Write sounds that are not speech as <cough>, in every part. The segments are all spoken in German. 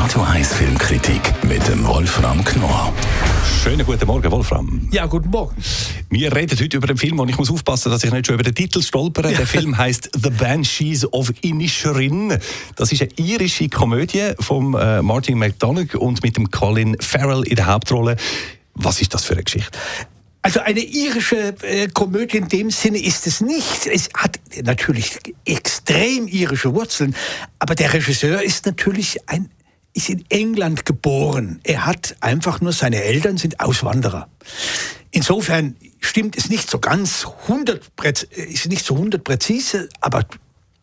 Radio 1 Filmkritik mit dem Wolfram Knorr. Schönen guten Morgen, Wolfram. Ja, guten Morgen. Wir reden heute über den Film und ich muss aufpassen, dass ich nicht schon über den Titel stolpere. Der Film heißt The Banshees of Inisherin. Das ist eine irische Komödie von äh, Martin McDonagh und mit dem Colin Farrell in der Hauptrolle. Was ist das für eine Geschichte? Also eine irische äh, Komödie in dem Sinne ist es nicht. Es hat natürlich extrem irische Wurzeln, aber der Regisseur ist natürlich ein ist in England geboren. Er hat einfach nur, seine Eltern sind Auswanderer. Insofern stimmt es nicht so ganz 100, ist nicht so 100 präzise, aber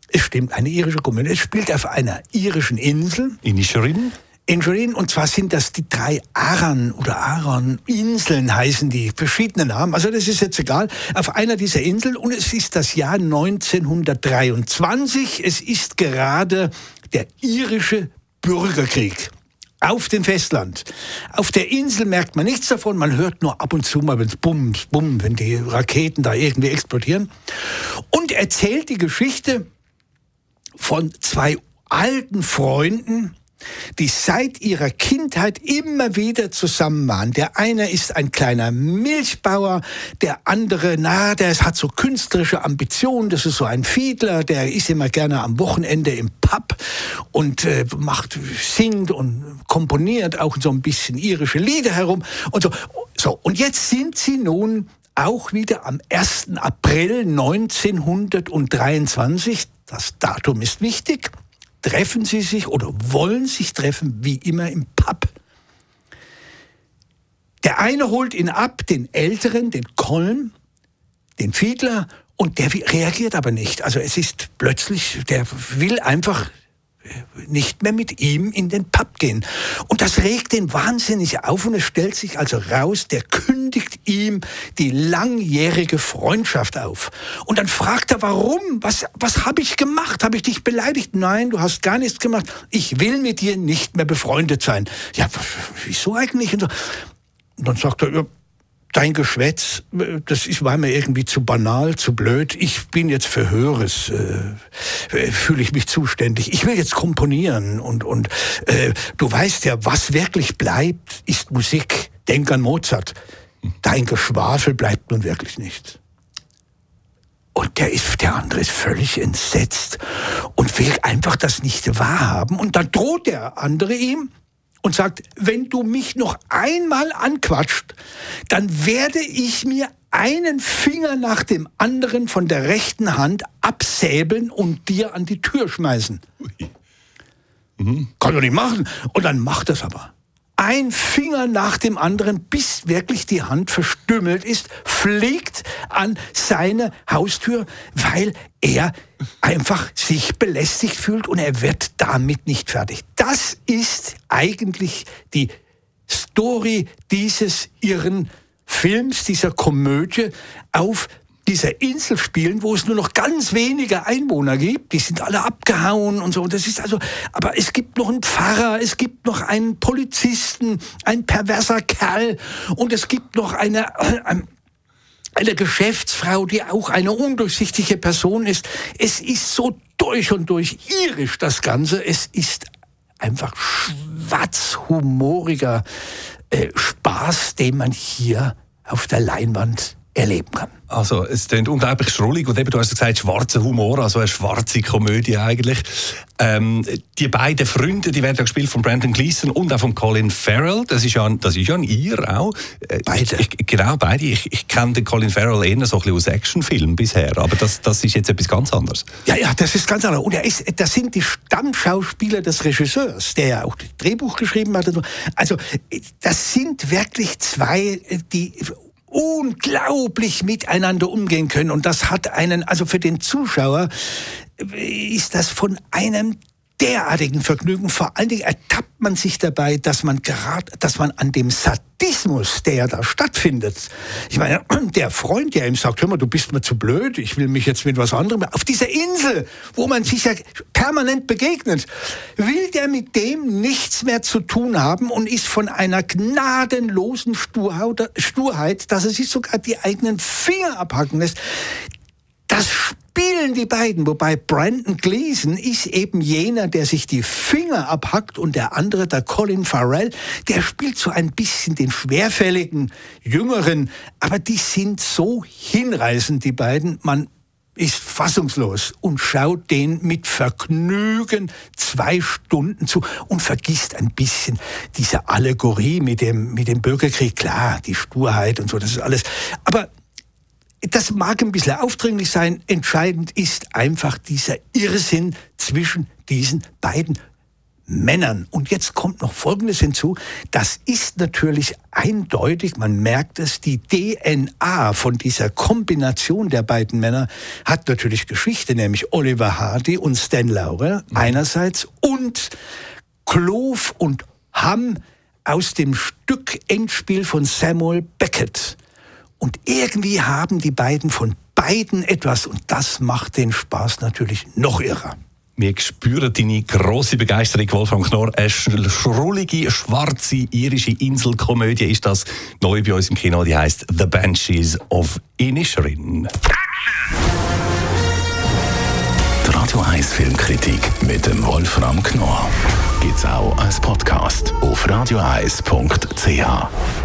es stimmt, eine irische Komödie. Es spielt auf einer irischen Insel. In Inisherin? Injurin, und zwar sind das die drei Aran oder Aran-Inseln heißen die, verschiedene Namen. Also das ist jetzt egal. Auf einer dieser Inseln und es ist das Jahr 1923. Es ist gerade der irische Bürgerkrieg auf dem Festland. Auf der Insel merkt man nichts davon, man hört nur ab und zu mal, wenn es bums, bum, wenn die Raketen da irgendwie explodieren. Und erzählt die Geschichte von zwei alten Freunden, die seit ihrer Kindheit immer wieder zusammen waren. Der eine ist ein kleiner Milchbauer, der andere, na, der hat so künstlerische Ambitionen, das ist so ein Fiedler, der ist immer gerne am Wochenende im Pub und äh, macht, singt und komponiert auch so ein bisschen irische Lieder herum und so. So, und jetzt sind sie nun auch wieder am 1. April 1923, das Datum ist wichtig, treffen sie sich oder wollen sich treffen, wie immer im Pub. Der eine holt ihn ab, den Älteren, den Kolm, den Fiedler, und der reagiert aber nicht. Also es ist plötzlich, der will einfach nicht mehr mit ihm in den Pub gehen. Und das regt ihn wahnsinnig auf und es stellt sich also raus, der kündigt ihm die langjährige Freundschaft auf. Und dann fragt er, warum? Was, was habe ich gemacht? Habe ich dich beleidigt? Nein, du hast gar nichts gemacht. Ich will mit dir nicht mehr befreundet sein. Ja, wieso eigentlich? Und dann sagt er, ja, dein Geschwätz, das ist, war mir irgendwie zu banal, zu blöd. Ich bin jetzt für Höheres, äh, fühle ich mich zuständig. Ich will jetzt komponieren und, und äh, du weißt ja, was wirklich bleibt, ist Musik. Denk an Mozart. Dein Geschwafel bleibt nun wirklich nicht. Und der, ist, der andere ist völlig entsetzt und will einfach das nicht wahrhaben. Und dann droht der andere ihm, und sagt, wenn du mich noch einmal anquatscht, dann werde ich mir einen Finger nach dem anderen von der rechten Hand absäbeln und dir an die Tür schmeißen. Mhm. Kann doch nicht machen. Und dann macht es aber ein Finger nach dem anderen, bis wirklich die Hand verstümmelt ist, fliegt an seine Haustür, weil er einfach sich belästigt fühlt und er wird damit nicht fertig. Das ist eigentlich die Story dieses irren Films, dieser Komödie auf dieser Insel spielen, wo es nur noch ganz wenige Einwohner gibt. Die sind alle abgehauen und so. Und das ist also, aber es gibt noch einen Pfarrer, es gibt noch einen Polizisten, ein perverser Kerl und es gibt noch eine, äh, eine Geschäftsfrau, die auch eine undurchsichtige Person ist. Es ist so durch und durch irisch, das Ganze. Es ist einfach schwarzhumoriger äh, Spaß, den man hier auf der Leinwand erleben kann. Also es klingt unglaublich schrullig und eben, du hast gesagt, schwarzer Humor, also eine schwarze Komödie eigentlich. Ähm, die beiden Freunde, die werden ja gespielt von Brandon Gleeson und auch von Colin Farrell. Das ist ja, das ist ja ein ihr auch. Äh, beide? Ich, genau, beide. Ich, ich kenne den Colin Farrell eher so ein bisschen aus Actionfilmen bisher, aber das, das ist jetzt etwas ganz anderes. Ja, ja, das ist ganz anders. Und er ist, das sind die Stammschauspieler des Regisseurs, der ja auch das Drehbuch geschrieben hat. Also das sind wirklich zwei, die unglaublich miteinander umgehen können. Und das hat einen, also für den Zuschauer ist das von einem derartigen Vergnügen. Vor allen Dingen ertappt man sich dabei, dass man gerade, dass man an dem Sadismus, der da stattfindet, ich meine, <clears throat> der Freund, der ihm sagt, hör mal, du bist mir zu blöd, ich will mich jetzt mit was anderem, auf dieser Insel, wo man sich ja permanent begegnet, will der mit dem nichts mehr zu tun haben und ist von einer gnadenlosen Sturheit, dass er sich sogar die eigenen Finger abhacken lässt. Spielen die beiden, wobei Brandon Gleason ist eben jener, der sich die Finger abhackt und der andere, der Colin Farrell, der spielt so ein bisschen den schwerfälligen, jüngeren, aber die sind so hinreißend, die beiden, man ist fassungslos und schaut den mit Vergnügen zwei Stunden zu und vergisst ein bisschen diese Allegorie mit dem, mit dem Bürgerkrieg. Klar, die Sturheit und so, das ist alles. Aber das mag ein bisschen aufdringlich sein. Entscheidend ist einfach dieser Irrsinn zwischen diesen beiden Männern. Und jetzt kommt noch Folgendes hinzu. Das ist natürlich eindeutig, man merkt es, die DNA von dieser Kombination der beiden Männer hat natürlich Geschichte, nämlich Oliver Hardy und Stan Laurel einerseits und Kloof und Hamm aus dem Stück Endspiel von Samuel Beckett. Und irgendwie haben die beiden von beiden etwas und das macht den Spaß natürlich noch irrer. Wir spüren deine große Begeisterung, Wolfram Knorr. Eine schrullige, schwarze, irische Inselkomödie ist das neu bei uns im Kino. Die heißt The Banshees of Inisherin. Die Radio 1 Filmkritik mit dem Wolfram Knorr gibt es auch als Podcast auf radioeis.ch.